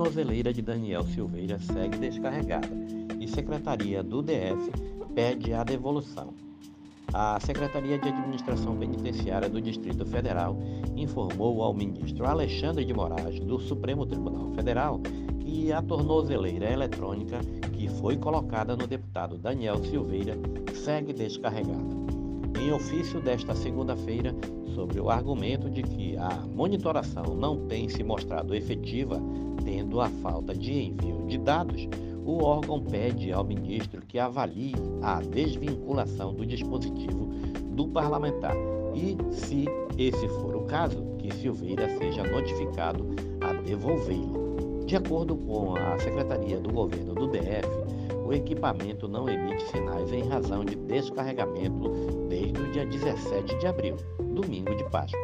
tornozeleira de Daniel Silveira segue descarregada e Secretaria do DF pede a devolução. A Secretaria de Administração Penitenciária do Distrito Federal informou ao ministro Alexandre de Moraes, do Supremo Tribunal Federal, que a tornozeleira eletrônica que foi colocada no deputado Daniel Silveira segue descarregada. Em ofício desta segunda-feira, sobre o argumento de que a monitoração não tem se mostrado efetiva, tendo a falta de envio de dados, o órgão pede ao ministro que avalie a desvinculação do dispositivo do parlamentar e, se esse for o caso, que Silveira seja notificado a devolvê-lo. De acordo com a Secretaria do Governo do DF, o equipamento não emite sinais em razão de descarregamento desde o dia 17 de abril, domingo de Páscoa.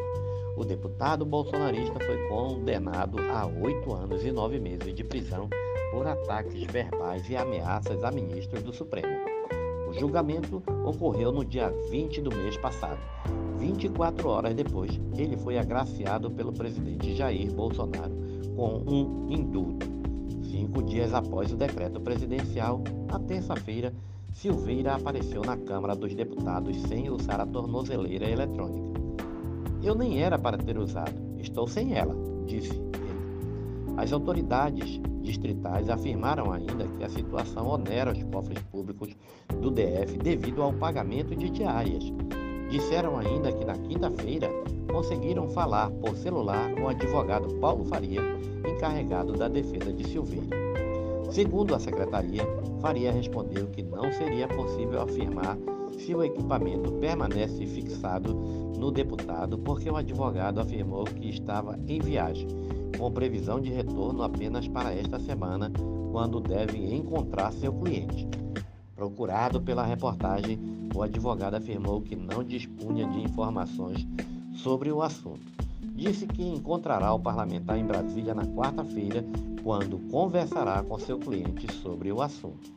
O deputado bolsonarista foi condenado a oito anos e nove meses de prisão por ataques verbais e ameaças a ministros do Supremo. O julgamento ocorreu no dia 20 do mês passado. 24 horas depois, ele foi agraciado pelo presidente Jair Bolsonaro com um indulto. Cinco dias após o decreto presidencial, na terça-feira, Silveira apareceu na Câmara dos Deputados sem usar a tornozeleira eletrônica. Eu nem era para ter usado, estou sem ela, disse ele. As autoridades distritais afirmaram ainda que a situação onera os cofres públicos do DF devido ao pagamento de diárias. Disseram ainda que na quinta-feira conseguiram falar por celular com o advogado Paulo Faria, encarregado da defesa de Silveira. Segundo a secretaria, Faria respondeu que não seria possível afirmar se o equipamento permanece fixado no deputado, porque o advogado afirmou que estava em viagem com previsão de retorno apenas para esta semana, quando deve encontrar seu cliente. Procurado pela reportagem, o advogado afirmou que não dispunha de informações sobre o assunto. Disse que encontrará o parlamentar em Brasília na quarta-feira, quando conversará com seu cliente sobre o assunto.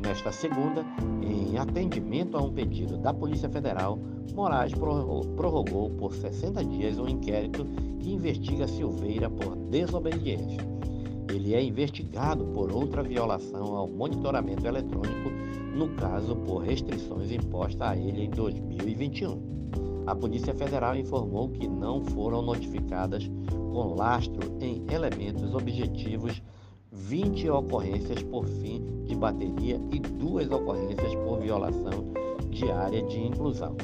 Nesta segunda, em atendimento a um pedido da Polícia Federal, Moraes prorrogou por 60 dias um inquérito que investiga Silveira por desobediência. Ele é investigado por outra violação ao monitoramento eletrônico, no caso por restrições impostas a ele em 2021. A Polícia Federal informou que não foram notificadas com lastro em elementos objetivos 20 ocorrências por fim de bateria e duas ocorrências por violação de área de inclusão.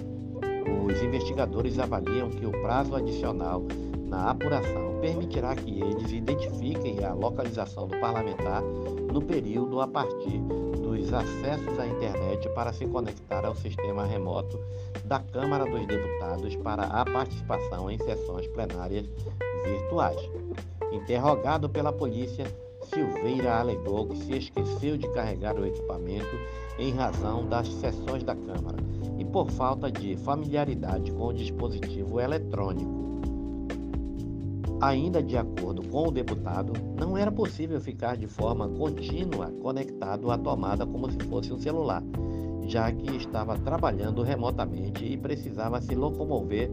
Os investigadores avaliam que o prazo adicional na apuração permitirá que eles identifiquem a localização do parlamentar no período a partir dos acessos à internet para se conectar ao sistema remoto da Câmara dos Deputados para a participação em sessões plenárias virtuais. Interrogado pela polícia, Silveira alegou que se esqueceu de carregar o equipamento em razão das sessões da Câmara e por falta de familiaridade com o dispositivo eletrônico. Ainda de acordo com o deputado, não era possível ficar de forma contínua conectado à tomada como se fosse um celular, já que estava trabalhando remotamente e precisava se locomover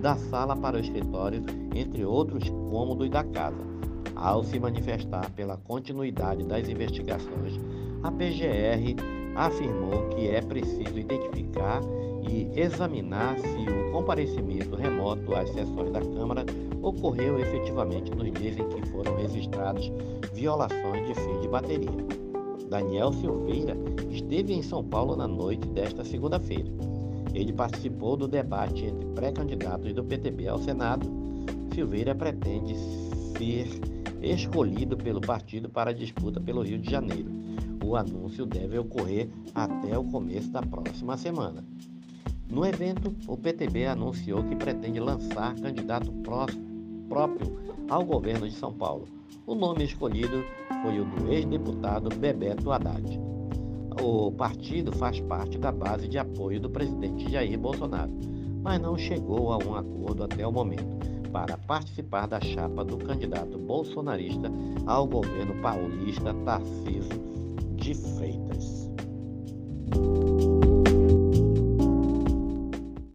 da sala para o escritório, entre outros cômodos da casa. Ao se manifestar pela continuidade das investigações, a PGR afirmou que é preciso identificar e examinar se o comparecimento remoto às sessões da Câmara ocorreu efetivamente nos dias em que foram registradas violações de fio de bateria. Daniel Silveira esteve em São Paulo na noite desta segunda-feira. Ele participou do debate entre pré-candidatos do PTB ao Senado. Silveira pretende ser escolhido pelo partido para a disputa pelo Rio de Janeiro. O anúncio deve ocorrer até o começo da próxima semana. No evento, o PTB anunciou que pretende lançar candidato próprio ao governo de São Paulo. O nome escolhido foi o do ex-deputado Bebeto Haddad. O partido faz parte da base de apoio do presidente Jair Bolsonaro, mas não chegou a um acordo até o momento para participar da chapa do candidato bolsonarista ao governo paulista Tarciso de Freitas.